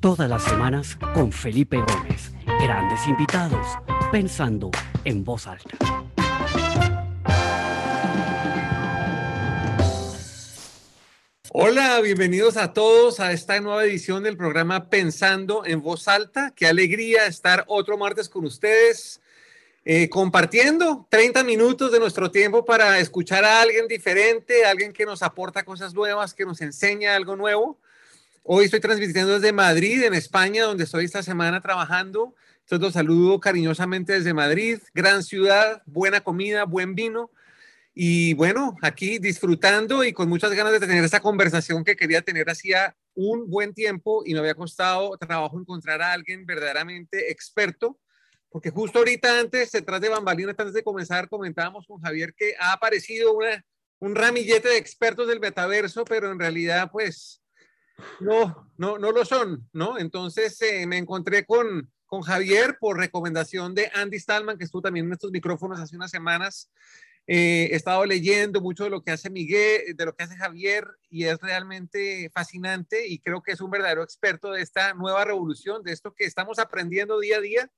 Todas las semanas con Felipe Gómez. Grandes invitados, pensando en voz alta. Hola, bienvenidos a todos a esta nueva edición del programa Pensando en voz alta. Qué alegría estar otro martes con ustedes. Eh, compartiendo 30 minutos de nuestro tiempo para escuchar a alguien diferente, alguien que nos aporta cosas nuevas, que nos enseña algo nuevo. Hoy estoy transmitiendo desde Madrid, en España, donde estoy esta semana trabajando. Entonces los saludo cariñosamente desde Madrid, gran ciudad, buena comida, buen vino. Y bueno, aquí disfrutando y con muchas ganas de tener esta conversación que quería tener hacía un buen tiempo y me había costado trabajo encontrar a alguien verdaderamente experto porque justo ahorita antes, detrás de bambalinas, antes de comenzar, comentábamos con Javier que ha aparecido un ramillete de expertos del metaverso, pero en realidad, pues, no, no, no lo son, ¿no? Entonces eh, me encontré con, con Javier por recomendación de Andy Stallman, que estuvo también en estos micrófonos hace unas semanas. Eh, he estado leyendo mucho de lo que hace Miguel, de lo que hace Javier, y es realmente fascinante y creo que es un verdadero experto de esta nueva revolución, de esto que estamos aprendiendo día a día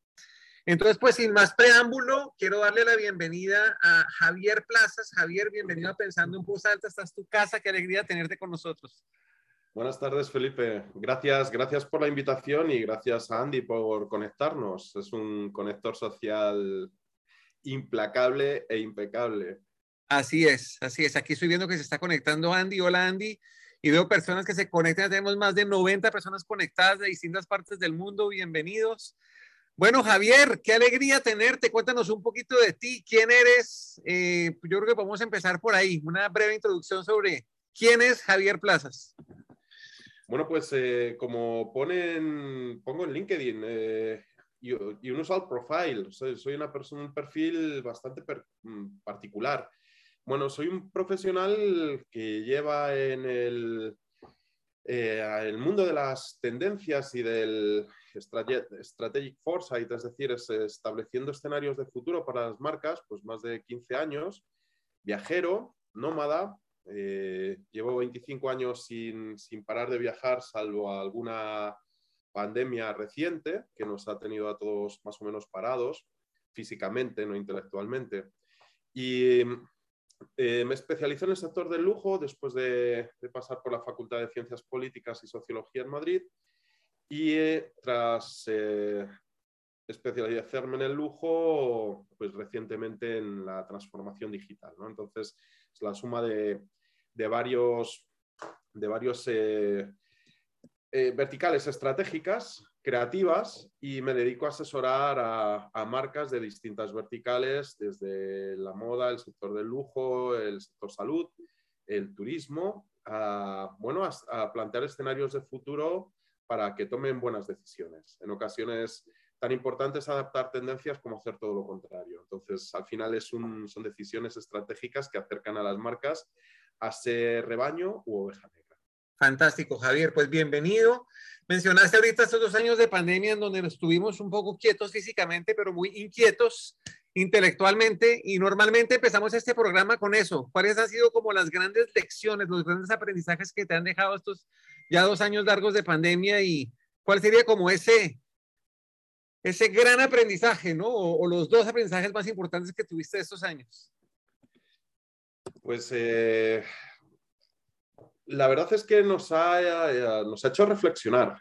entonces, pues sin más preámbulo, quiero darle la bienvenida a Javier Plazas. Javier, bienvenido a Pensando en Voz Alta. Estás tu casa, qué alegría tenerte con nosotros. Buenas tardes, Felipe. Gracias, gracias por la invitación y gracias a Andy por conectarnos. Es un conector social implacable e impecable. Así es, así es. Aquí estoy viendo que se está conectando Andy. Hola, Andy. Y veo personas que se conectan. Tenemos más de 90 personas conectadas de distintas partes del mundo. Bienvenidos. Bueno, Javier, qué alegría tenerte. Cuéntanos un poquito de ti, quién eres. Eh, yo creo que podemos empezar por ahí, una breve introducción sobre quién es Javier Plazas. Bueno, pues eh, como ponen, pongo en LinkedIn, eh, y, un usual profile, soy, una persona, un perfil bastante mm, particular. Bueno, soy un profesional que lleva en el, el mundo de las tendencias y del, Strategic Foresight, es decir, es estableciendo escenarios de futuro para las marcas, pues más de 15 años, viajero, nómada, eh, llevo 25 años sin, sin, parar de viajar, salvo alguna pandemia reciente que nos ha tenido a todos más o menos parados físicamente, no intelectualmente. Y eh, me especialicé en el sector del lujo después de, pasar por la Facultad de Ciencias Políticas y Sociología en Madrid y eh, tras eh, especializarme en el lujo, pues recientemente en la transformación digital. Entonces, es la suma de, de varios, de varios eh, verticales estratégicas, creativas, y me dedico a asesorar a, marcas de distintas verticales, desde la moda, el sector del lujo, el sector salud, el turismo, bueno, a plantear escenarios de futuro para que tomen buenas decisiones. En ocasiones tan importantes adaptar tendencias como hacer todo lo contrario. Entonces, al final es un, son decisiones estratégicas que acercan a las marcas a ser rebaño u oveja negra. Fantástico, Javier. Pues bienvenido. Mencionaste ahorita estos dos años de pandemia en donde nos estuvimos un poco quietos físicamente, pero muy inquietos intelectualmente y normalmente empezamos este programa con eso. ¿Cuáles han sido como las grandes lecciones, los grandes aprendizajes que te han dejado estos ya dos años largos de pandemia y cuál sería como ese, ese gran aprendizaje, ¿no? O, los dos aprendizajes más importantes que tuviste estos años. Pues eh, la verdad es que nos ha, nos ha hecho reflexionar,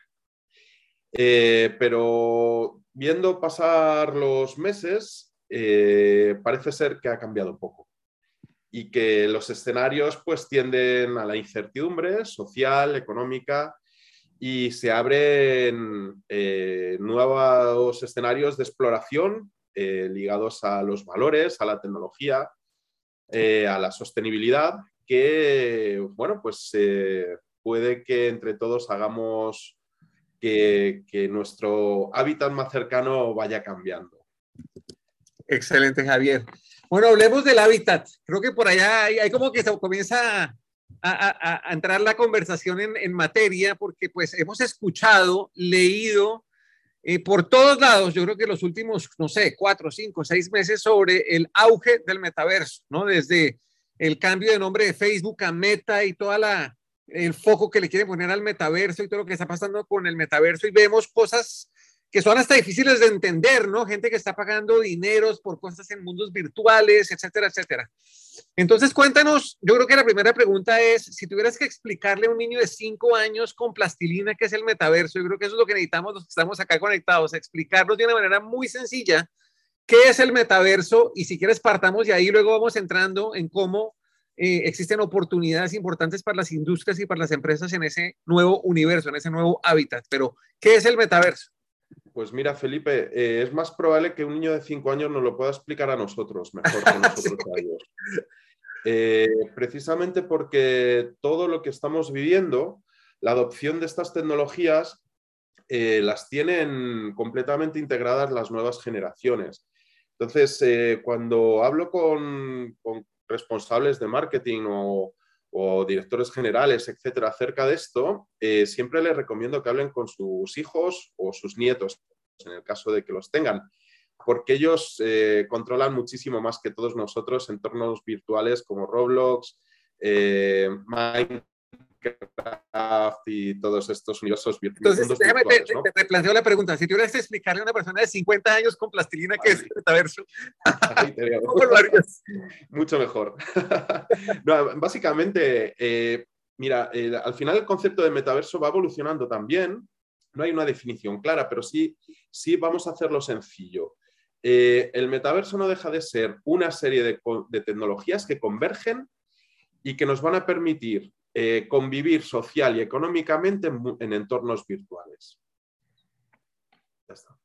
eh, pero viendo pasar los meses, eh, parece ser que ha cambiado poco y que los escenarios pues tienden a la incertidumbre social, económica y se abren eh, nuevos escenarios de exploración eh, ligados a los valores, a la tecnología, eh, a la sostenibilidad, que bueno, pues puede que entre todos hagamos que, que nuestro hábitat más cercano vaya cambiando. Excelente, Javier. Bueno, hablemos del hábitat. Creo que por allá hay, como que se comienza a, entrar la conversación en, materia, porque pues hemos escuchado, leído eh, por todos lados, yo creo que los últimos, no sé, cuatro, cinco, seis meses sobre el auge del metaverso, ¿no? Desde el cambio de nombre de Facebook a Meta y toda la, el foco que le quieren poner al metaverso y todo lo que está pasando con el metaverso y vemos cosas que son hasta difíciles de entender, ¿no? Gente que está pagando dineros por cosas en mundos virtuales, etcétera, etcétera. Entonces, cuéntanos, yo creo que la primera pregunta es, si tuvieras que explicarle a un niño de cinco años con plastilina qué es el metaverso, yo creo que eso es lo que necesitamos los que estamos acá conectados, explicarnos de una manera muy sencilla qué es el metaverso y si quieres partamos y ahí luego vamos entrando en cómo eh, existen oportunidades importantes para las industrias y para las empresas en ese nuevo universo, en ese nuevo hábitat. Pero, ¿qué es el metaverso? Pues mira, Felipe, eh, es más probable que un niño de cinco años nos lo pueda explicar a nosotros mejor que nosotros a ellos. Eh, precisamente porque todo lo que estamos viviendo, la adopción de estas tecnologías, eh, las tienen completamente integradas las nuevas generaciones. Entonces, cuando hablo con, con, responsables de marketing o, o directores generales, etcétera, acerca de esto, eh, siempre les recomiendo que hablen con sus hijos o sus nietos, en el caso de que los tengan, porque ellos eh, controlan muchísimo más que todos nosotros entornos virtuales como Roblox, eh, Minecraft y todos estos universos virtuales. Entonces, déjame, te, te, planteo la pregunta. Si tuvieras que explicarle a una persona de 50 años con plastilina qué es el metaverso, ¿cómo lo harías? Mucho mejor. no, básicamente, eh, mira, eh, al final el concepto de metaverso va evolucionando también. No hay una definición clara, pero sí, sí vamos a hacerlo sencillo. Eh, el metaverso no deja de ser una serie de, de tecnologías que convergen y que nos van a permitir eh, convivir social y económicamente en, entornos virtuales. Ya está.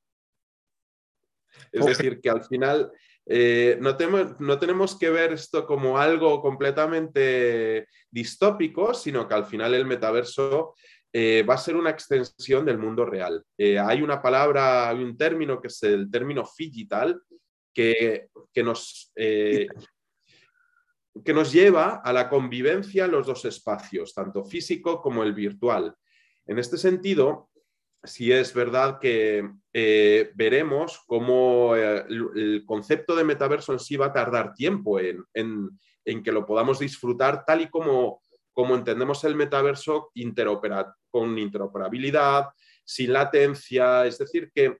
Es decir, que al final eh, no, no, tenemos que ver esto como algo completamente distópico, sino que al final el metaverso eh, va a ser una extensión del mundo real. hay una palabra, hay un término que es el término digital, que, que nos que nos lleva a la convivencia en los dos espacios, tanto físico como el virtual. En este sentido, sí es verdad que eh, veremos cómo eh, el concepto de metaverso en sí va a tardar tiempo en, que lo podamos disfrutar tal y como, como entendemos el metaverso con interoperabilidad, sin latencia, es decir, que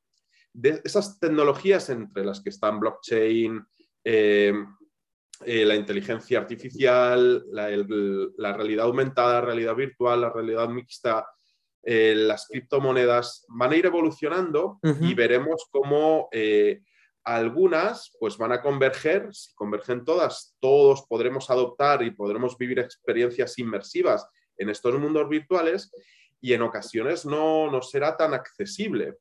de esas tecnologías entre las que están blockchain, eh, eh, la inteligencia artificial, la, realidad aumentada, la realidad virtual, la realidad mixta, eh, las criptomonedas van a ir evolucionando y veremos cómo eh, algunas pues van a converger, si convergen todas, todos podremos adoptar y podremos vivir experiencias inmersivas en estos mundos virtuales y en ocasiones no, no será tan accesible.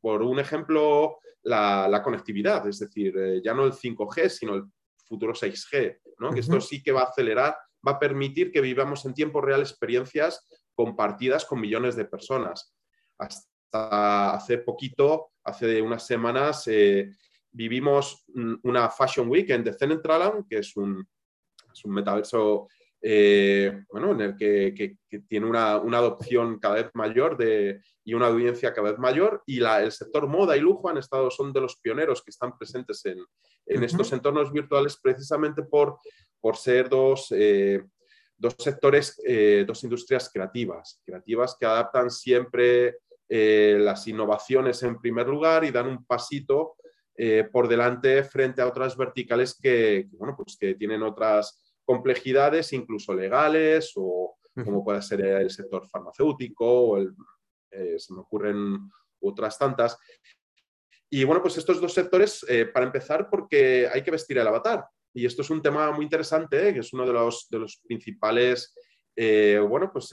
Por un ejemplo, la, conectividad, es decir, eh, ya no el 5G, sino el futuro 6G, ¿no? que esto sí que va a acelerar, va a permitir que vivamos en tiempo real experiencias compartidas con millones de personas. Hasta hace poquito, hace unas semanas, eh, vivimos una Fashion Week en Decentraland, que es un, es un metaverso eh, bueno, en el que, tiene una, adopción cada vez mayor de, y una audiencia cada vez mayor, y la, el sector moda y lujo han estado, son de los pioneros que están presentes en, estos entornos virtuales precisamente por, por ser dos, eh, dos sectores, eh, dos industrias creativas, creativas que adaptan siempre las innovaciones en primer lugar y dan un pasito por delante frente a otras verticales que, bueno, pues que tienen otras complejidades incluso legales o como puede ser el sector farmacéutico o el, eh, se me ocurren otras tantas. Y bueno, pues estos dos sectores, eh, para empezar, porque hay que vestir el avatar. Y esto es un tema muy interesante, eh, que es uno de los, de los principales, bueno, pues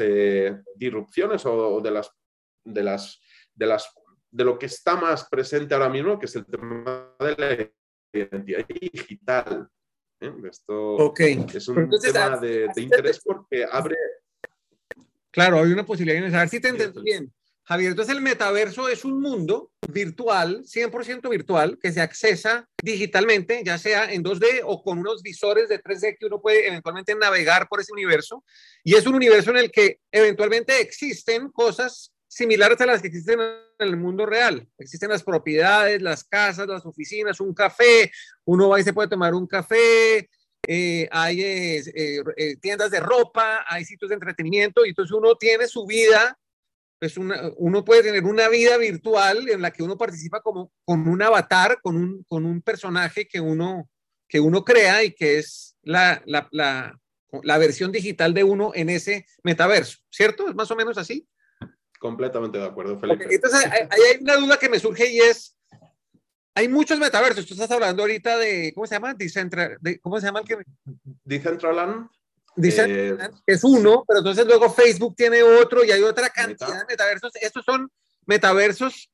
disrupciones o, de las, de las, de las, de lo que está más presente ahora mismo, que es el tema de la identidad digital. ¿Eh? Esto es un tema ah, de, interés porque abre... Claro, hay una posibilidad de saber si te entendí bien. Javier, entonces el metaverso es un mundo virtual, 100% virtual, que se accesa digitalmente, ya sea en 2D o con unos visores de 3D que uno puede eventualmente navegar por ese universo. Y es un universo en el que eventualmente existen cosas similares a las que existen en el mundo real. Existen las propiedades, las casas, las oficinas, un café, uno va y se puede tomar un café, eh, hay eh, eh, tiendas de ropa, hay sitios de entretenimiento, y entonces uno tiene su vida, pues uno puede tener una vida virtual en la que uno participa como con un avatar, con un, con un personaje que uno, que uno crea y que es la, la, la, la versión digital de uno en ese metaverso, ¿cierto? ¿Es más o menos así? Completamente de acuerdo, Felipe. Entonces, hay, hay una duda que me surge y es, hay muchos metaversos. Tú estás hablando ahorita de, ¿cómo se llama? Decentral, ¿Cómo se llama el que? Decentraland. Decentraland eh, es uno, pero entonces luego Facebook tiene otro y hay otra cantidad de metaversos. Estos son metaversos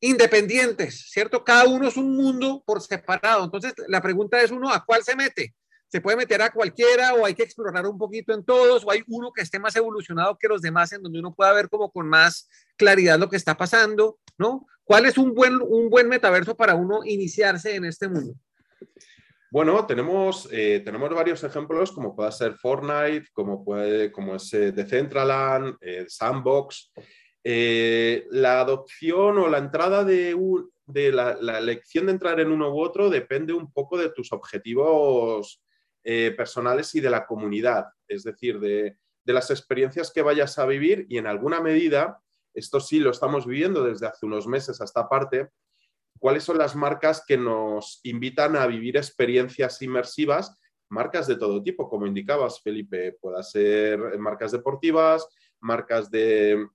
independientes, ¿cierto? Cada uno es un mundo por separado. Entonces, la pregunta es uno, ¿a cuál se mete? ¿Se puede meter a cualquiera o hay que explorar un poquito en todos o hay uno que esté más evolucionado que los demás en donde uno pueda ver como con más claridad lo que está pasando, ¿no? ¿Cuál es un buen, un buen metaverso para uno iniciarse en este mundo? Bueno, tenemos, eh, tenemos varios ejemplos, como puede ser Fortnite, como, puede, como es eh, Decentraland, eh, Sandbox. la adopción o la entrada de, de la, elección de entrar en uno u otro depende un poco de tus objetivos personales y de la comunidad, es decir, de, de las experiencias que vayas a vivir y en alguna medida esto sí lo estamos viviendo desde hace unos meses a esta parte, cuáles son las marcas que nos invitan a vivir experiencias inmersivas, marcas de todo tipo, como indicabas, Felipe, pueda ser marcas deportivas, marcas de,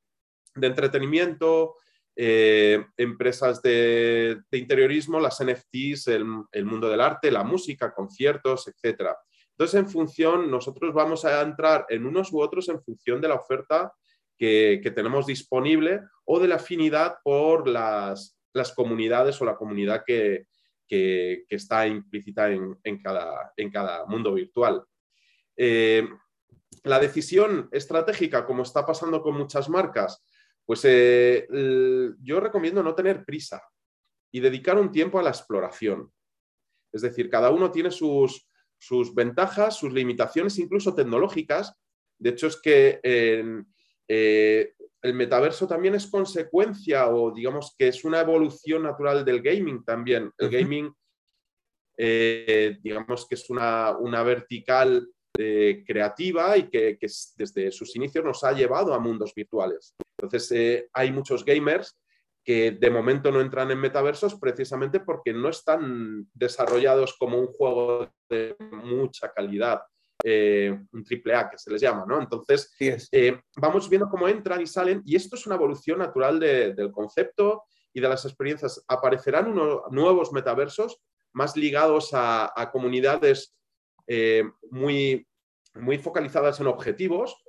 entretenimiento, eh, empresas de, interiorismo, las NFTs, el, mundo del arte, la música, conciertos, etc. Entonces, en función, nosotros vamos a entrar en unos u otros en función de la oferta que, tenemos disponible o de la afinidad por las, comunidades o la comunidad que, está implícita en, cada, en, cada, mundo virtual. Eh, la decisión estratégica, como está pasando con muchas marcas, pues eh, yo recomiendo no tener prisa y dedicar un tiempo a la exploración. Es decir, cada uno tiene sus, sus ventajas, sus limitaciones, incluso tecnológicas. De hecho, es que eh, el metaverso también es consecuencia o digamos que es una evolución natural del gaming también. El gaming, eh, digamos que es una, vertical eh, creativa y que, desde sus inicios nos ha llevado a mundos virtuales. Entonces, hay muchos gamers que de momento no entran en metaversos precisamente porque no están desarrollados como un juego de mucha calidad eh, un triple A que se les llama, ¿no? Entonces, eh, vamos viendo cómo entran y salen y esto es una evolución natural del concepto y de las experiencias. Aparecerán unos nuevos metaversos más ligados a, comunidades eh, muy, muy focalizadas en objetivos,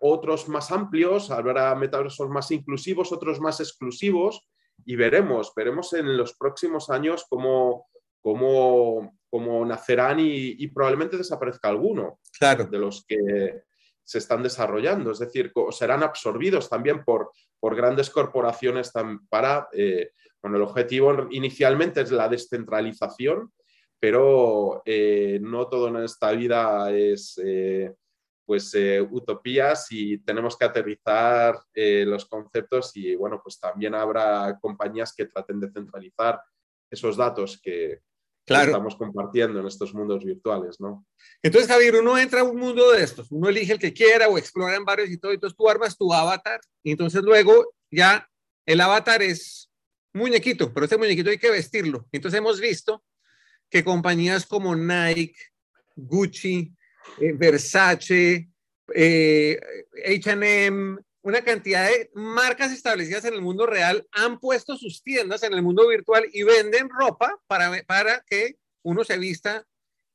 otros más amplios, habrá metaversos más inclusivos, otros más exclusivos y veremos, veremos en los próximos años cómo, cómo como nacerán y, probablemente desaparezca alguno claro. de los que se están desarrollando. Es decir, serán absorbidos también por, por grandes corporaciones para, eh, bueno, el objetivo inicialmente es la descentralización, pero eh, no todo en esta vida es eh, pues utopías y tenemos que aterrizar los conceptos y bueno, pues también habrá compañías que traten de centralizar esos datos que, estamos compartiendo en estos mundos virtuales, ¿no? Entonces, Javier, uno entra a un mundo de estos, uno elige el que quiera o explora en varios y todo, entonces tú armas tu avatar y entonces luego ya el avatar es muñequito, pero ese muñequito hay que vestirlo. Entonces hemos visto que compañías como Nike, Gucci, eh, Versace, H&M, una cantidad de marcas establecidas en el mundo real han puesto sus tiendas en el mundo virtual y venden ropa para, para que uno se vista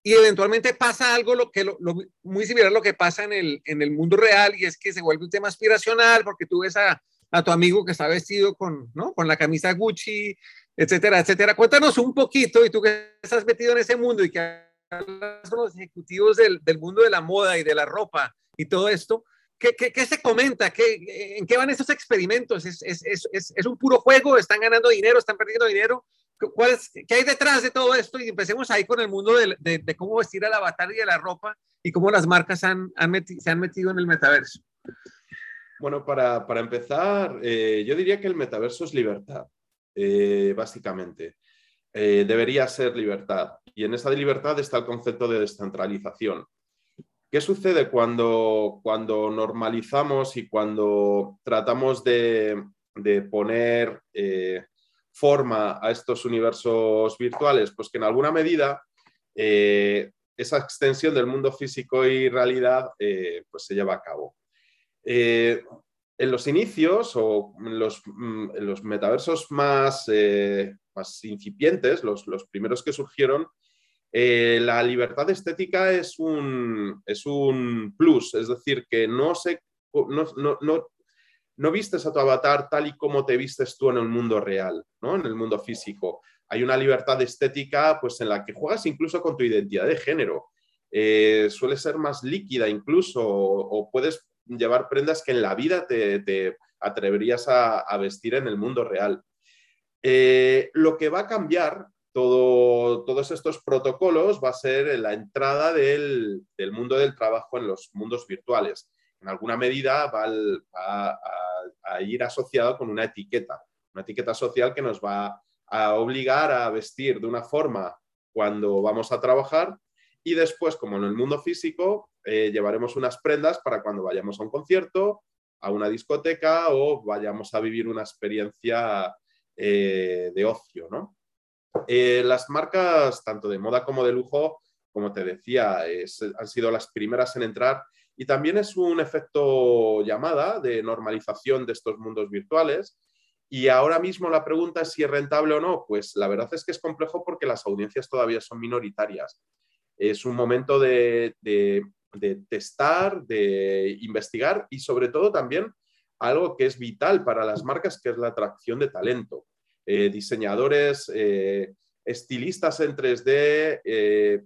y eventualmente pasa algo lo que lo, muy similar a lo que pasa en el, en el mundo real y es que se vuelve un tema aspiracional porque tú ves a, a tu amigo que está vestido con, ¿no? con la camisa Gucci, etcétera, etcétera. Cuéntanos un poquito y tú que estás metido en ese mundo y que con los ejecutivos del, del mundo de la moda y de la ropa y todo esto, ¿Qué, se comenta? ¿Qué, ¿En qué van esos experimentos? ¿Es, es, es, ¿Es, un puro juego? ¿Están ganando dinero? ¿Están perdiendo dinero? ¿Cuál ¿Qué hay detrás de todo esto? Y empecemos ahí con el mundo de, de, cómo vestir al avatar y de la ropa y cómo las marcas han, han se han metido en el metaverso. Bueno, para, para empezar, eh, yo diría que el metaverso es libertad, eh, básicamente. Eh, debería ser libertad. Y en esa libertad está el concepto de descentralización. ¿Qué sucede cuando, cuando normalizamos y cuando tratamos de, poner eh, forma a estos universos virtuales? Pues que en alguna medida eh, esa extensión del mundo físico y realidad pues se lleva a cabo en los inicios o en los, mm, los metaversos más, más incipientes, los, los, primeros que surgieron, eh, la libertad estética es un, es un plus, es decir, que no, se, no, no, no, vistes a tu avatar tal y como te vistes tú en el mundo real, ¿no? en el mundo físico. Hay una libertad estética pues, en la que juegas incluso con tu identidad de género. Eh, suele ser más líquida incluso o puedes llevar prendas que en la vida te, atreverías a, vestir en el mundo real. Eh, lo que va a cambiar todo, todos estos protocolos va a ser la entrada del, mundo del trabajo en los mundos virtuales. En alguna medida va, a, ir asociado con una etiqueta, una etiqueta social que nos va a obligar a vestir de una forma cuando vamos a trabajar y después, como en el mundo físico, eh, llevaremos unas prendas para cuando vayamos a un concierto, a una discoteca o vayamos a vivir una experiencia eh, de ocio. ¿no? Eh, las marcas, tanto de moda como de lujo, como te decía, han sido las primeras en entrar y también es un efecto llamada de normalización de estos mundos virtuales. Y ahora mismo la pregunta es si es rentable o no. Pues la verdad es que es complejo porque las audiencias todavía son minoritarias es un momento de, testar, de investigar y sobre todo también algo que es vital para las marcas, que es la atracción de talento. Eh, diseñadores, eh, estilistas en 3D, eh,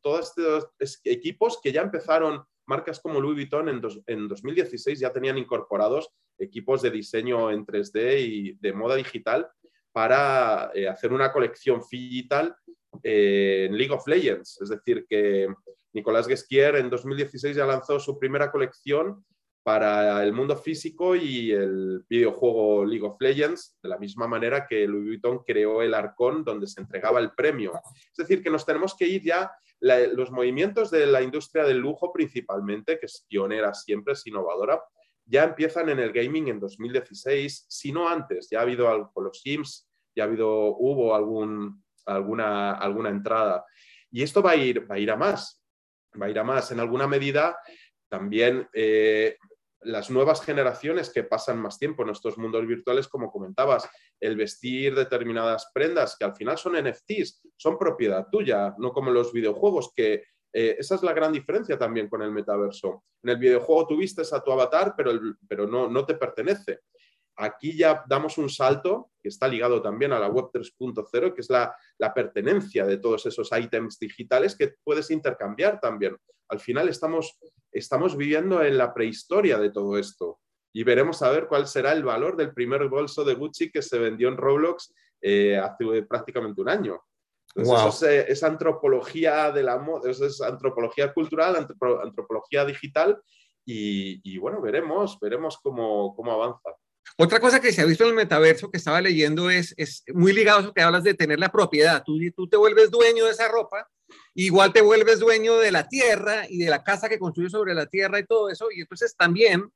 todos estos equipos que ya empezaron, marcas como Louis Vuitton en, en 2016 ya tenían incorporados equipos de diseño en 3D y de moda digital para hacer una colección digital en League of Legends. Es decir, que Nicolás Guesquier en 2016 ya lanzó su primera colección para el mundo físico y el videojuego League of Legends, de la misma manera que Louis Vuitton creó el Arcón donde se entregaba el premio. Es decir, que nos tenemos que ir ya, los movimientos de la industria del lujo principalmente, que es pionera siempre, es innovadora, ya empiezan en el gaming en 2016, si no antes, ya ha habido algo con los Sims, ya ha habido, hubo algún, alguna, alguna entrada. Y esto va a, ir, va a ir a más, va a ir a más. En alguna medida, también eh, las nuevas generaciones que pasan más tiempo en estos mundos virtuales, como comentabas, el vestir determinadas prendas que al final son NFTs, son propiedad tuya, no como los videojuegos, que eh, esa es la gran diferencia también con el metaverso. En el videojuego tú vistes a tu avatar, pero, pero no, no te pertenece. Aquí ya damos un salto que está ligado también a la web 3.0, que es la, pertenencia de todos esos ítems digitales que puedes intercambiar también. Al final estamos, estamos viviendo en la prehistoria de todo esto y veremos a ver cuál será el valor del primer bolso de Gucci que se vendió en Roblox eh, hace prácticamente un año. eso es, esa antropología de la moda, es antropología cultural, antropología digital y, y, bueno, veremos, veremos cómo, cómo avanza. Otra cosa que se ha visto en el metaverso que estaba leyendo es, es muy ligado a eso que hablas de tener la propiedad. Tú, tú te vuelves dueño de esa ropa, igual te vuelves dueño de la tierra y de la casa que construyes sobre la tierra y todo eso. Y entonces también,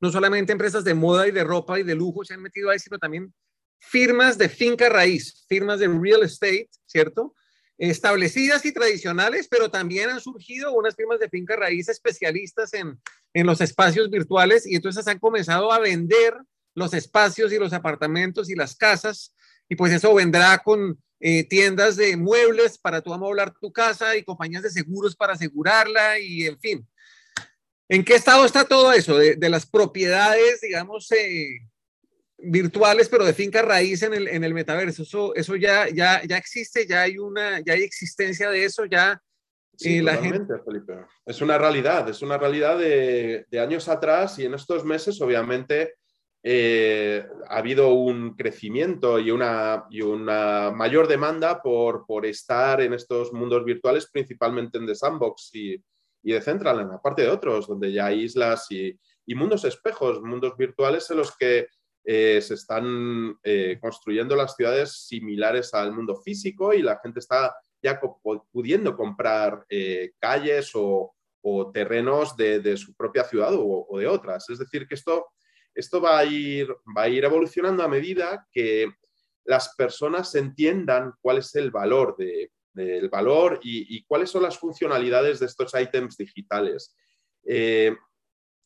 no solamente empresas de moda y de ropa y de lujo se han metido ahí, sino también firmas de finca raíz, firmas de real estate, ¿cierto? Establecidas y tradicionales, pero también han surgido unas firmas de finca raíz especialistas en, en los espacios virtuales y entonces han comenzado a vender los espacios y los apartamentos y las casas, y pues eso vendrá con eh, tiendas de muebles para tú amoblar tu casa y compañías de seguros para asegurarla y en fin. ¿En qué estado está todo eso de, las propiedades, digamos, eh, virtuales, pero de finca raíz en el, en el metaverso? Eso, eso ya, ya, ya existe, ya hay una, ya hay existencia de eso, ya Sí, la gente... Felipe. Es una realidad, es una realidad de, de, años atrás y en estos meses, obviamente, eh, ha habido un crecimiento y una, y una mayor demanda por, por, estar en estos mundos virtuales, principalmente en The Sandbox y, y de Central, aparte de otros, donde ya hay islas y, y, mundos espejos, mundos virtuales en los que eh, se están eh, construyendo las ciudades similares al mundo físico y la gente está ya pudiendo comprar calles o, terrenos de, su propia ciudad o, de otras. Es decir, que esto, esto va, a ir, va a ir evolucionando a medida que las personas entiendan cuál es el valor del valor y, cuáles son las funcionalidades de estos ítems digitales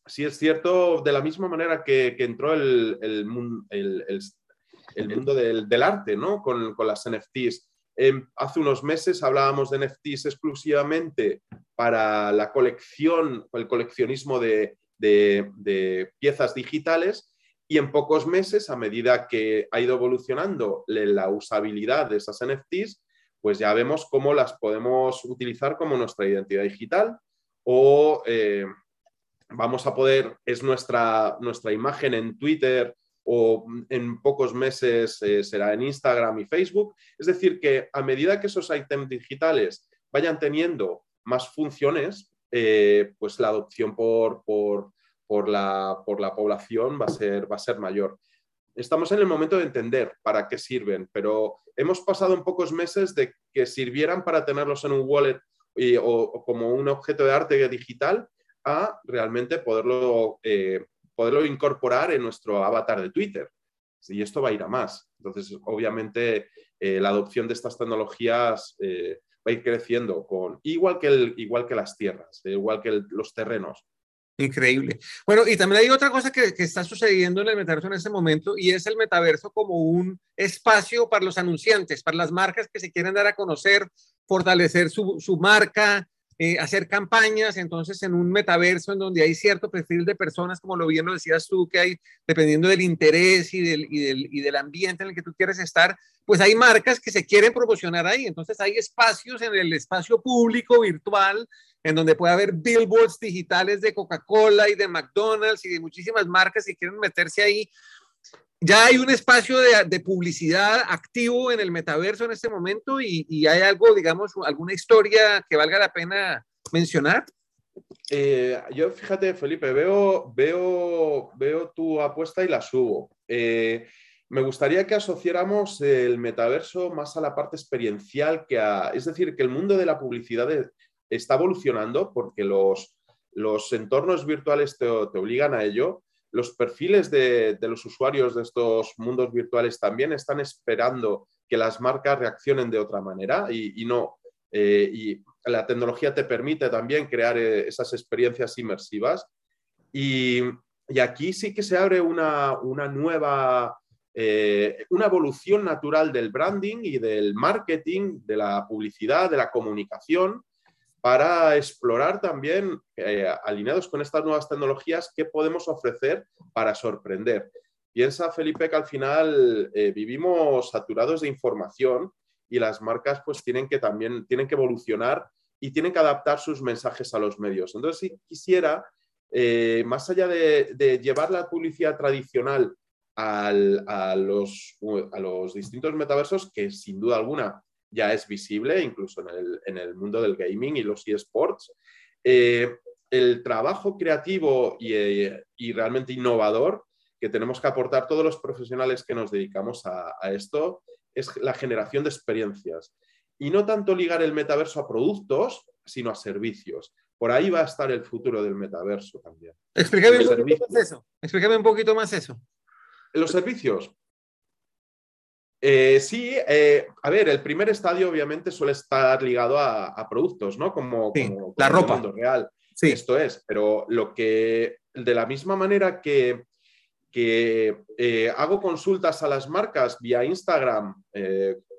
sí es cierto, de la misma manera que, entró el, el, mundo del, arte, ¿no? Con, las NFTs. Em, hace unos meses hablábamos de NFTs exclusivamente para la colección, el coleccionismo de, piezas digitales y en pocos meses, a medida que ha ido evolucionando la usabilidad de esas NFTs, pues ya vemos cómo las podemos utilizar como nuestra identidad digital o eh, vamos a poder, es nuestra, nuestra imagen en Twitter o en pocos meses eh, será en Instagram y Facebook. Es decir, que a medida que esos ítems digitales vayan teniendo más funciones, eh, pues la adopción por, por, por, la, por, la, población va a, ser, va a ser mayor. Estamos en el momento de entender para qué sirven, pero hemos pasado en pocos meses de que sirvieran para tenerlos en un wallet o como un objeto de arte digital a realmente poderlo, eh, poderlo incorporar en nuestro avatar de Twitter. Y esto va a ir a más. Entonces, obviamente, eh, la adopción de estas tecnologías eh, va a ir creciendo, con, igual, que el, igual que las tierras, igual que los terrenos. Increíble. Bueno, y también hay otra cosa que, está sucediendo en el metaverso en este momento y es el metaverso como un espacio para los anunciantes, para las marcas que se quieren dar a conocer, fortalecer su, su marca, eh, hacer campañas, entonces en un metaverso en donde hay cierto perfil de personas, como lo bien lo decías tú, que hay, dependiendo del interés y del, y del, y del ambiente en el que tú quieres estar, pues hay marcas que se quieren promocionar ahí. Entonces hay espacios en el espacio público virtual en donde puede haber billboards digitales de Coca-Cola y de McDonald's y de muchísimas marcas que quieren meterse ahí ya hay un espacio de, publicidad activo en el metaverso en este momento y, hay algo, digamos, alguna historia que valga la pena mencionar. Eh, yo fíjate, Felipe, veo, veo, veo tu apuesta y la subo. Eh, me gustaría que asociáramos el metaverso más a la parte experiencial que a... Es decir, que el mundo de la publicidad está evolucionando porque los, los entornos virtuales te, te obligan a ello los perfiles de, los usuarios de estos mundos virtuales también están esperando que las marcas reaccionen de otra manera y, no. Eh, y la tecnología te permite también crear eh, esas experiencias inmersivas. Y, aquí sí que se abre una, nueva, eh, una evolución natural del branding y del marketing, de la publicidad, de la comunicación, para explorar también, eh, alineados con estas nuevas tecnologías, qué podemos ofrecer para sorprender. Piensa, Felipe, que al final eh, vivimos saturados de información y las marcas pues tienen que también tienen que evolucionar y tienen que adaptar sus mensajes a los medios. Entonces, si quisiera, eh, más allá de, llevar la publicidad tradicional a, los, a los distintos metaversos, que sin duda alguna ya es visible, incluso en el, mundo del gaming y los eSports. Eh, el trabajo creativo eh, y, realmente innovador que tenemos que aportar todos los profesionales que nos dedicamos a, esto es la generación de experiencias. Y no tanto ligar el metaverso a productos, sino a servicios. Por ahí va a estar el futuro del metaverso también. Explícame un poquito más eso. Explícame un poquito más eso. Los servicios. Eh, sí, eh, a ver, el primer estadio obviamente suele estar ligado a, productos, ¿no? Como, la ropa. real. Sí. Esto es, pero lo que, de la misma manera que, que eh, hago consultas a las marcas vía Instagram,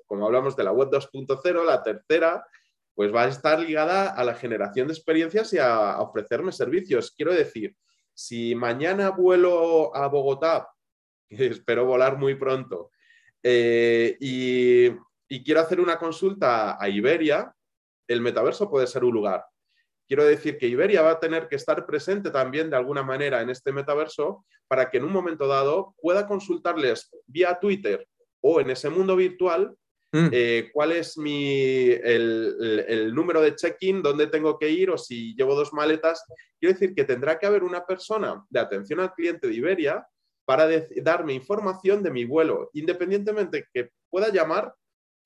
como hablamos de la web 2.0, la tercera, pues va a estar ligada a la generación de experiencias y a ofrecerme servicios. Quiero decir, si mañana vuelo a Bogotá, espero volar muy pronto, eh, y, quiero hacer una consulta a Iberia, el metaverso puede ser un lugar. Quiero decir que Iberia va a tener que estar presente también de alguna manera en este metaverso para que en un momento dado pueda consultarles vía Twitter o en ese mundo virtual mm. eh, cuál es mi, el, número de check-in, dónde tengo que ir o si llevo dos maletas. Quiero decir que tendrá que haber una persona de atención al cliente de Iberia para darme información de mi vuelo, independientemente que pueda llamar,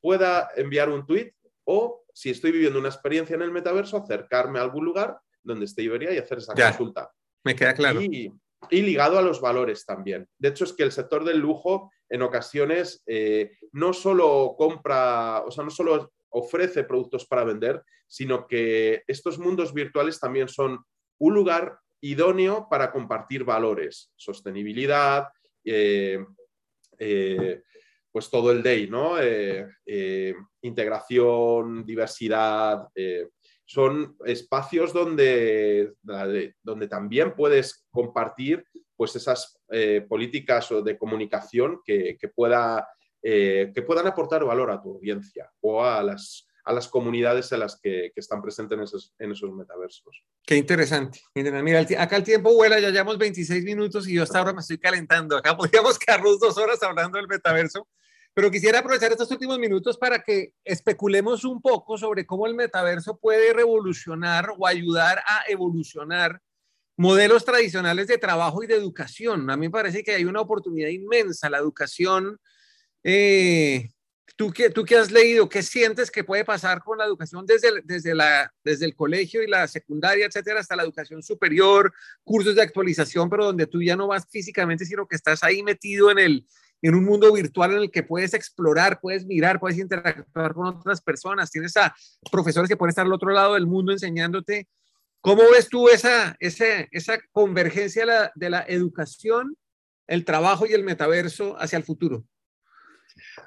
pueda enviar un tweet o, si estoy viviendo una experiencia en el metaverso, acercarme a algún lugar donde esté Iberia y hacer esa consulta. Me queda claro. Y, ligado a los valores también. De hecho, es que el sector del lujo en ocasiones eh, no solo compra, o sea, no solo ofrece productos para vender, sino que estos mundos virtuales también son un lugar idóneo para compartir valores, sostenibilidad, eh, eh, pues todo el day, ¿no? Eh, integración, diversidad. son espacios donde, donde también puedes compartir pues esas políticas de comunicación que, pueda, que puedan aportar valor a tu audiencia o a las a las comunidades en las que, están presentes en esos, en esos metaversos. Qué interesante. Mira, acá el tiempo vuela, ya llevamos 26 minutos y yo hasta ahora me estoy calentando. Acá podríamos quedarnos dos horas hablando del metaverso, pero quisiera aprovechar estos últimos minutos para que especulemos un poco sobre cómo el metaverso puede revolucionar o ayudar a evolucionar modelos tradicionales de trabajo y de educación. A mí me parece que hay una oportunidad inmensa. La educación eh, ¿Tú qué, ¿Tú qué has leído? ¿Qué sientes que puede pasar con la educación desde el, desde, la, desde el colegio y la secundaria, etcétera, hasta la educación superior, cursos de actualización, pero donde tú ya no vas físicamente, sino que estás ahí metido en, el, en un mundo virtual en el que puedes explorar, puedes mirar, puedes interactuar con otras personas, tienes a profesores que pueden estar al otro lado del mundo enseñándote. ¿Cómo ves tú esa, esa, esa convergencia de la, de la educación, el trabajo y el metaverso hacia el futuro?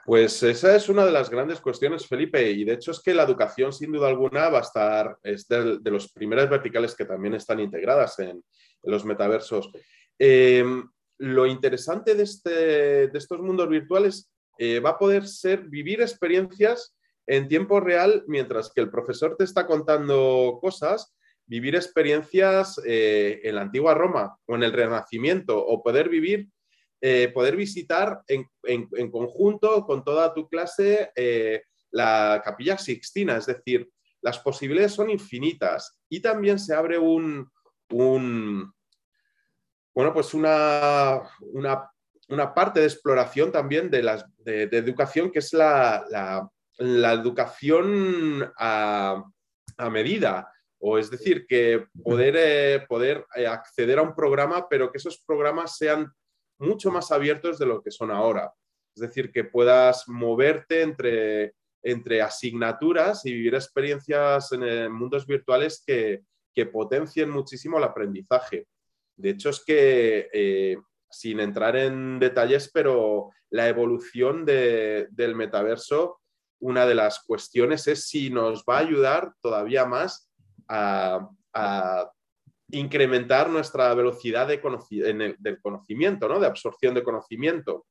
Pues esa es una de las grandes cuestiones, Felipe, y de hecho es que la educación, sin duda alguna, va a estar, es de, los primeros verticales que también están integradas en, los metaversos. Em, lo interesante de, este, de, estos mundos virtuales eh, va a poder ser vivir experiencias en tiempo real mientras que el profesor te está contando cosas, vivir experiencias eh, en la antigua Roma o en el Renacimiento o poder vivir eh, poder visitar en, conjunto con toda tu clase eh, la capilla Sixtina, es decir, las posibilidades son infinitas y también se abre un, bueno, pues una, una, parte de exploración también de, las, de, educación que es la, la, educación a, a, medida. O es decir, que poder, eh, poder acceder a un programa, pero que esos programas sean mucho más abiertos de lo que son ahora. Es decir, que puedas moverte entre, entre asignaturas y vivir experiencias en mundos virtuales que, potencien muchísimo el aprendizaje. De hecho, es que, eh, sin entrar en detalles, pero la evolución del metaverso, una de las cuestiones es si nos va a ayudar todavía más a incrementar nuestra velocidad de del conocimiento, ¿no? de absorción de conocimiento.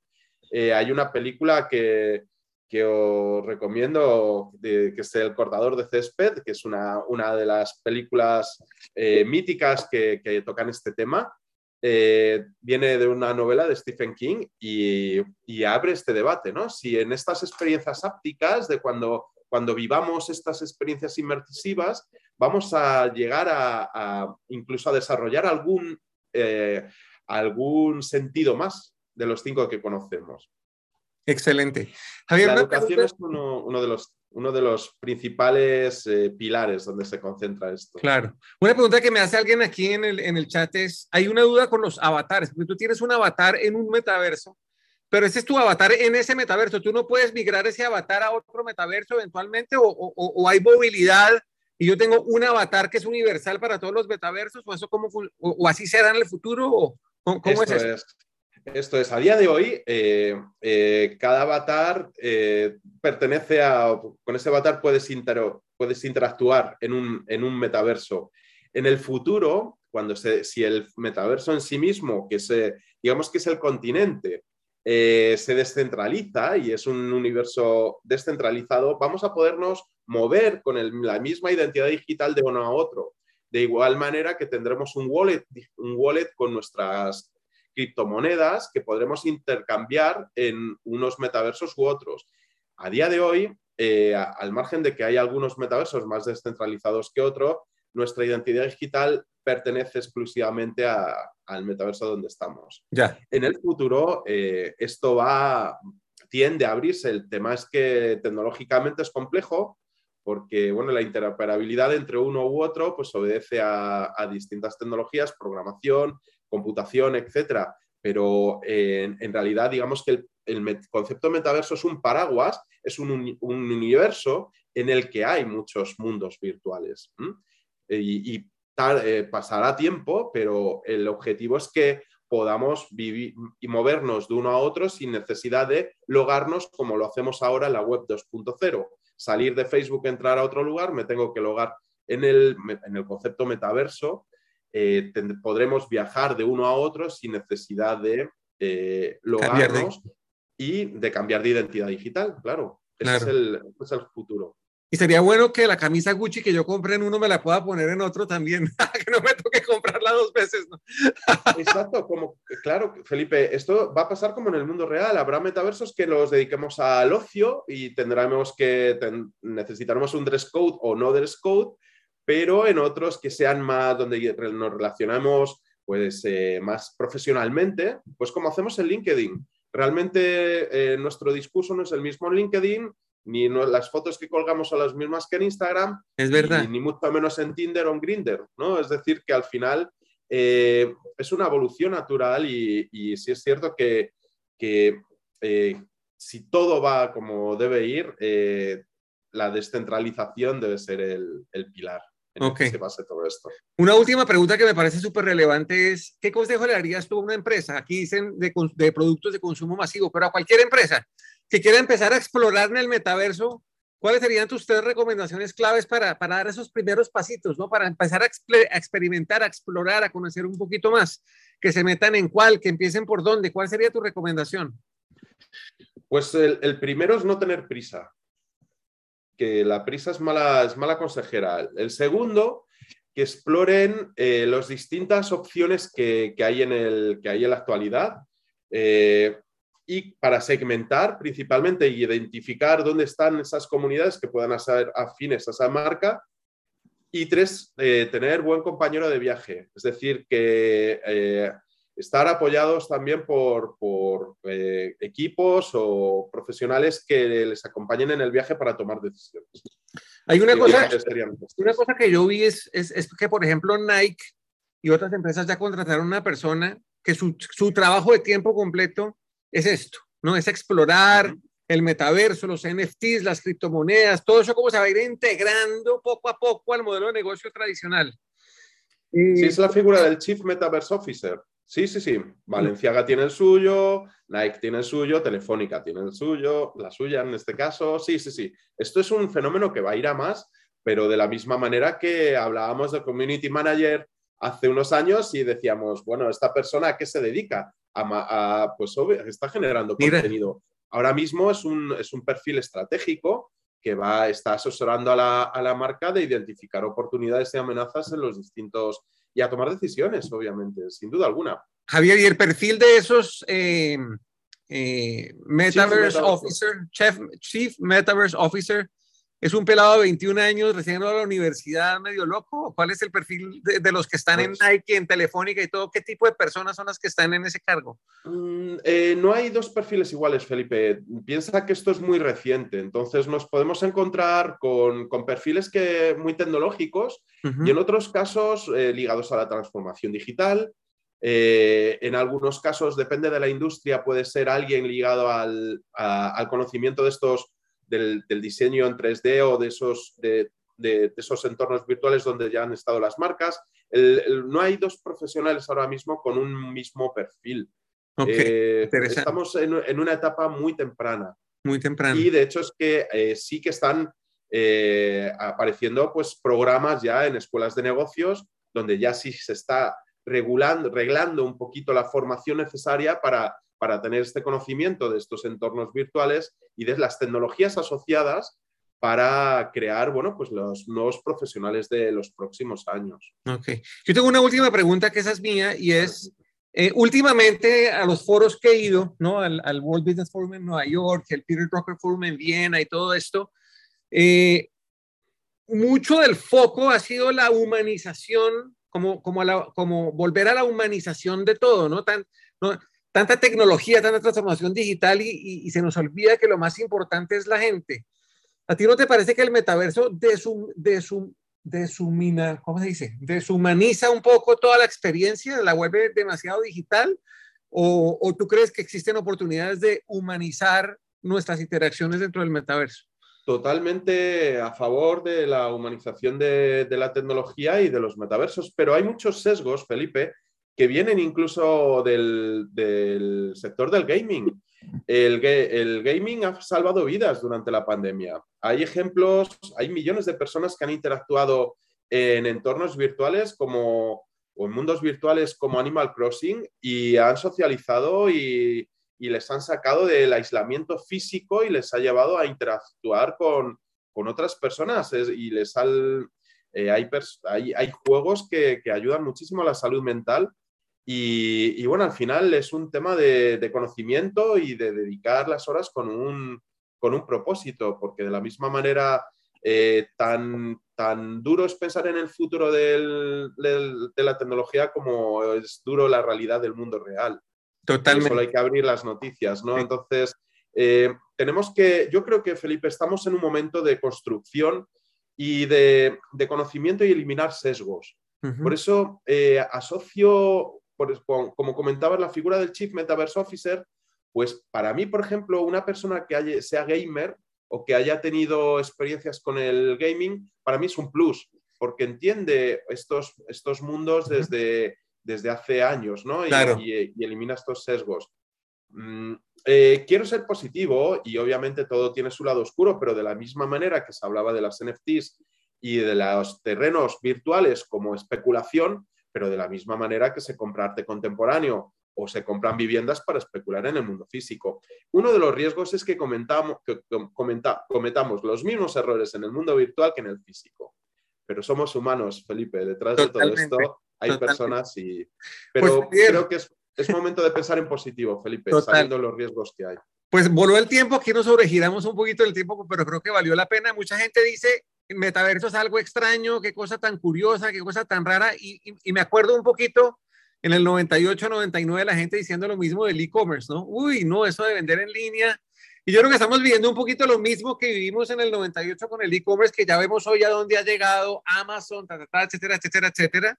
Eh, hay una película que, que os recomiendo, que es El cortador de césped, que es una, una de las películas eh, míticas que, que, tocan este tema. Eh, viene de una novela de Stephen King y, y, abre este debate, ¿no? Si en estas experiencias ápticas, de cuando, cuando vivamos estas experiencias inmersivas, vamos a llegar a, incluso a desarrollar algún, eh, algún sentido más de los cinco que conocemos. Excelente. Javier, la educación es uno, de los, uno de los principales eh, pilares donde se concentra esto. Claro. Una pregunta que me hace alguien aquí en el, en el chat es, hay una duda con los avatares, porque tú tienes un avatar en un metaverso, pero ese es tu avatar en ese metaverso. ¿Tú no puedes migrar ese avatar a otro metaverso eventualmente o, o, o hay movilidad y yo tengo un avatar que es universal para todos los metaversos, o eso cómo o, así será en el futuro, o cómo, es eso? esto es, a día de hoy, eh, eh, cada avatar eh, pertenece a, con ese avatar puedes, puedes interactuar en un, en un, metaverso. En el futuro, cuando se, si el metaverso en sí mismo, que se, digamos que es el continente, se descentraliza y es un universo descentralizado, vamos a podernos mover con la misma identidad digital de uno a otro. De igual manera que tendremos un wallet, un wallet con nuestras criptomonedas que podremos intercambiar en unos metaversos u otros. A día de hoy, eh, al margen de que hay algunos metaversos más descentralizados que otros, nuestra identidad digital pertenece exclusivamente al metaverso donde estamos. Ya. En el futuro, eh, esto va, tiende a abrirse. El tema es que tecnológicamente es complejo porque bueno, la interoperabilidad entre uno u otro pues obedece a, distintas tecnologías, programación, computación, etcétera. Pero eh, en, realidad, digamos que el, concepto de metaverso es un paraguas, es un, universo en el que hay muchos mundos virtuales. Y, eh, pasará tiempo, pero el objetivo es que podamos vivir y movernos de uno a otro sin necesidad de logarnos como lo hacemos ahora en la web 2.0. Salir de Facebook, entrar a otro lugar, me tengo que logar en el, en el concepto metaverso. Eh, podremos viajar de uno a otro sin necesidad de eh, logarnos y de cambiar de identidad digital, claro. Ese, Es, el, ese es el futuro. Y sería bueno que la camisa Gucci que yo compré en uno me la pueda poner en otro también, que no me toque comprarla dos veces. ¿no? Exacto, como, claro, Felipe, esto va a pasar como en el mundo real. Habrá metaversos que los dediquemos al ocio y tendremos que, necesitaremos un dress code o no dress code, pero en otros que sean más, donde nos relacionamos pues, eh, más profesionalmente, pues como hacemos en LinkedIn. Realmente eh, nuestro discurso no es el mismo en LinkedIn ni las fotos que colgamos son las mismas que en Instagram, es verdad. Ni, mucho menos en Tinder o en Grindr, ¿no? Es decir, que al final eh, es una evolución natural y, y sí es cierto que, eh, si todo va como debe ir, eh, la descentralización debe ser el, pilar en el que se base todo esto. Una última pregunta que me parece súper relevante es, ¿qué consejo le darías tú a una empresa? Aquí dicen de, de productos de consumo masivo, pero a cualquier empresa que quiera empezar a explorar en el metaverso, ¿cuáles serían tus tres recomendaciones claves para, para dar esos primeros pasitos, ¿no? para empezar a, experimentar, a explorar, a conocer un poquito más? Que se metan en cuál, que empiecen por dónde. ¿Cuál sería tu recomendación? Pues el, primero es no tener prisa, que la prisa es mala, es mala consejera. El segundo, que exploren eh, las distintas opciones que, hay en el, que hay en la actualidad. Eh, y para segmentar principalmente y identificar dónde están esas comunidades que puedan ser afines a esa marca. Y tres, eh, tener buen compañero de viaje, es decir, que estar apoyados también por, por eh, equipos o profesionales que les acompañen en el viaje para tomar decisiones. Hay una cosa, una cosa que yo vi es, es, es, que, por ejemplo, Nike y otras empresas ya contrataron a una persona que su, su trabajo de tiempo completo es esto, ¿no? Es explorar el metaverso, los NFTs, las criptomonedas, todo eso cómo se va a ir integrando poco a poco al modelo de negocio tradicional. Sí, es la figura del Chief Metaverse Officer. Sí, sí, sí. Valenciaga tiene el suyo, Nike tiene el suyo, Telefónica tiene el suyo, la suya en este caso. Sí, sí, sí. Esto es un fenómeno que va a ir a más, pero de la misma manera que hablábamos de Community Manager hace unos años y decíamos, bueno, ¿esta persona a qué se dedica? A, pues está generando contenido. Ahora mismo es un, es un, perfil estratégico que va, está asesorando a la, a la, marca de identificar oportunidades y amenazas en los distintos y a tomar decisiones, obviamente, sin duda alguna. Javier, ¿y el perfil de esos eh, eh, Metaverse Officer, Chief Metaverse Officer, ¿Es un pelado de 21 años recién de la universidad medio loco? ¿Cuál es el perfil de, los que están en pues Nike, en Telefónica y todo? ¿Qué tipo de personas son las que están en ese cargo? Mm, eh, no hay dos perfiles iguales, Felipe. Piensa que esto es muy reciente, entonces nos podemos encontrar con, perfiles que, muy tecnológicos y en otros casos eh, ligados a la transformación digital. Eh, en algunos casos, depende de la industria, puede ser alguien ligado al, al conocimiento de estos del, diseño en 3D o de esos, de, esos entornos virtuales donde ya han estado las marcas. no hay dos profesionales ahora mismo con un mismo perfil. Eh, estamos en, una etapa muy temprana. Muy temprana. Y de hecho es que eh, sí que están eh, apareciendo pues, programas ya en escuelas de negocios donde ya sí se está regulando, reglando un poquito la formación necesaria para para tener este conocimiento de estos entornos virtuales y de las tecnologías asociadas para crear, bueno, pues los nuevos profesionales de los próximos años. Ok. Yo tengo una última pregunta que esa es mía y es, eh, últimamente a los foros que he ido, ¿no? Al, World Business Forum en Nueva York, el Peter Drucker Forum en Viena y todo esto, eh, mucho del foco ha sido la humanización como, como, como volver a la humanización de todo, ¿no? Tan, ¿no? Tanta tecnología, tanta transformación digital y, se nos olvida que lo más importante es la gente. ¿A ti no te parece que el metaverso desum, desum, deshumina, ¿cómo se dice? Deshumaniza un poco toda la experiencia, la vuelve demasiado digital? ¿O, o tú crees que existen oportunidades de humanizar nuestras interacciones dentro del metaverso? Totalmente a favor de la humanización de, la tecnología y de los metaversos, pero hay muchos sesgos, Felipe, que vienen incluso del, del sector del gaming. El, el, gaming ha salvado vidas durante la pandemia. Hay ejemplos, hay millones de personas que han interactuado en entornos virtuales como, o en mundos virtuales como Animal Crossing y han socializado y, y les han sacado del aislamiento físico y les ha llevado a interactuar con, con otras personas y les eh, hay, hay, juegos que, que, ayudan muchísimo a la salud mental y, y bueno, al final es un tema de, conocimiento y de dedicar las horas con un, con un propósito, porque de la misma manera eh, tan, tan duro es pensar en el futuro de la tecnología como es duro la realidad del mundo real. Totalmente. Solo hay que abrir las noticias, ¿no? Sí. Entonces, eh, tenemos que, yo creo que, Felipe, estamos en un momento de construcción y de, de conocimiento y eliminar sesgos. Uh -huh. Por eso eh, asocio, por, como comentabas, la figura del Chief Metaverse Officer, pues para mí, por ejemplo, una persona que haya, sea gamer o que haya tenido experiencias con el gaming, para mí es un plus, porque entiende estos, estos mundos desde desde hace años, ¿no? Claro. Y, y, y, elimina estos sesgos. Mm, eh, quiero ser positivo y obviamente todo tiene su lado oscuro, pero de la misma manera que se hablaba de las NFTs y de los terrenos virtuales como especulación, pero de la misma manera que se compra arte contemporáneo o se compran viviendas para especular en el mundo físico. Uno de los riesgos es que, comentamos, que comenta, cometamos los mismos errores en el mundo virtual que en el físico. Pero somos humanos, Felipe, detrás Totalmente. de todo esto hay Totalmente. personas y... Pero pues, creo que es, es, momento de pensar en positivo, Felipe, Total. sabiendo los riesgos que hay. Pues voló el tiempo, aquí nos sobregiramos un poquito del tiempo, pero creo que valió la pena. Mucha gente dice, metaverso es algo extraño, qué cosa tan curiosa, qué cosa tan rara, y, y, y me acuerdo un poquito en el 98, 99, la gente diciendo lo mismo del e-commerce, ¿no? Uy, no, eso de vender en línea. Y yo creo que estamos viviendo un poquito lo mismo que vivimos en el 98 con el e-commerce, que ya vemos hoy a dónde ha llegado Amazon, ta, ta, ta, etcétera, etcétera, etcétera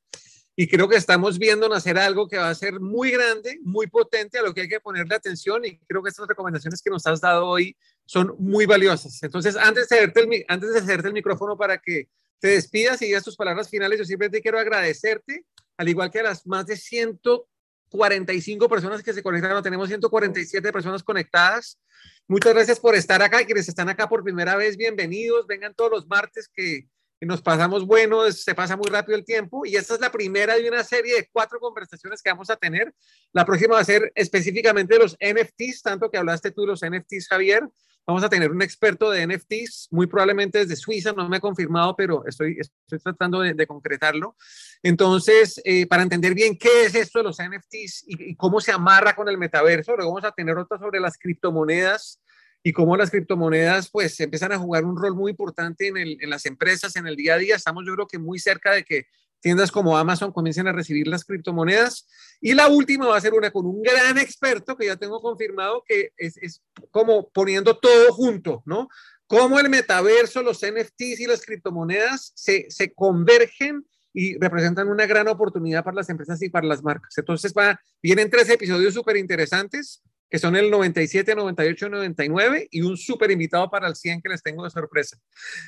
y creo que estamos viendo nacer algo que va a ser muy grande, muy potente, a lo que hay que ponerle atención y creo que estas recomendaciones que nos has dado hoy son muy valiosas. Entonces, antes de hacerte el, antes de hacerte el micrófono para que te despidas y digas tus palabras finales, yo simplemente quiero agradecerte, al igual que a las más de 145 personas que se conectaron, tenemos 147 personas conectadas. Muchas gracias por estar acá, quienes están acá por primera vez, bienvenidos, vengan todos los martes que nos pasamos bueno, se pasa muy rápido el tiempo y esta es la primera de una serie de cuatro conversaciones que vamos a tener. La próxima va a ser específicamente de los NFTs, tanto que hablaste tú de los NFTs, Javier. Vamos a tener un experto de NFTs, muy probablemente desde Suiza, no me ha confirmado, pero estoy, estoy tratando de, de concretarlo. Entonces, eh, para entender bien qué es esto de los NFTs y, y cómo se amarra con el metaverso, luego vamos a tener otra sobre las criptomonedas y cómo las criptomonedas pues empiezan a jugar un rol muy importante en, el, en, las empresas, en el día a día. Estamos yo creo que muy cerca de que tiendas como Amazon comiencen a recibir las criptomonedas. Y la última va a ser una con un gran experto que ya tengo confirmado que es, es como poniendo todo junto, ¿no? Cómo el metaverso, los NFTs y las criptomonedas se, se convergen y representan una gran oportunidad para las empresas y para las marcas. Entonces va, vienen tres episodios súper interesantes que son el 97, 98, 99 y un súper invitado para el 100 que les tengo de sorpresa.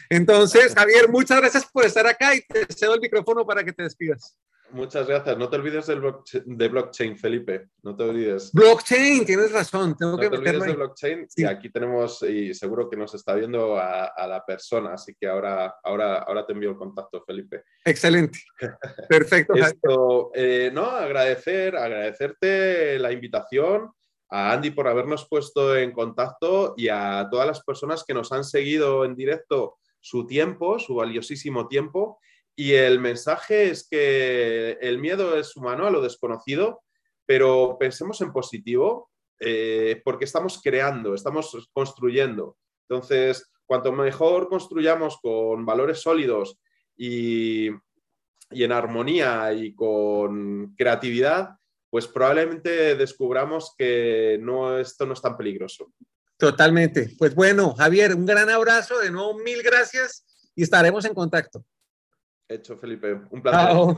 Entonces, Javier, muchas gracias por estar acá y te cedo el micrófono para que te despidas. Muchas gracias. No te olvides del blockchain, de blockchain, Felipe. No te olvides. Blockchain, tienes razón. Tengo no que te olvides de blockchain. Sí. Y aquí tenemos, y seguro que nos está viendo a, a, la persona, así que ahora, ahora, ahora te envío el contacto, Felipe. Excelente. Perfecto. Esto, eh, no, agradecer, agradecerte la invitación a Andy por habernos puesto en contacto y a todas las personas que nos han seguido en directo su tiempo, su valiosísimo tiempo. Y el mensaje es que el miedo es humano a lo desconocido, pero pensemos en positivo eh, porque estamos creando, estamos construyendo. Entonces, cuanto mejor construyamos con valores sólidos y, y en armonía y con creatividad, pues probablemente descubramos que no, esto no es tan peligroso. Totalmente. Pues bueno, Javier, un gran abrazo, de nuevo mil gracias y estaremos en contacto. Hecho, Felipe. Un placer.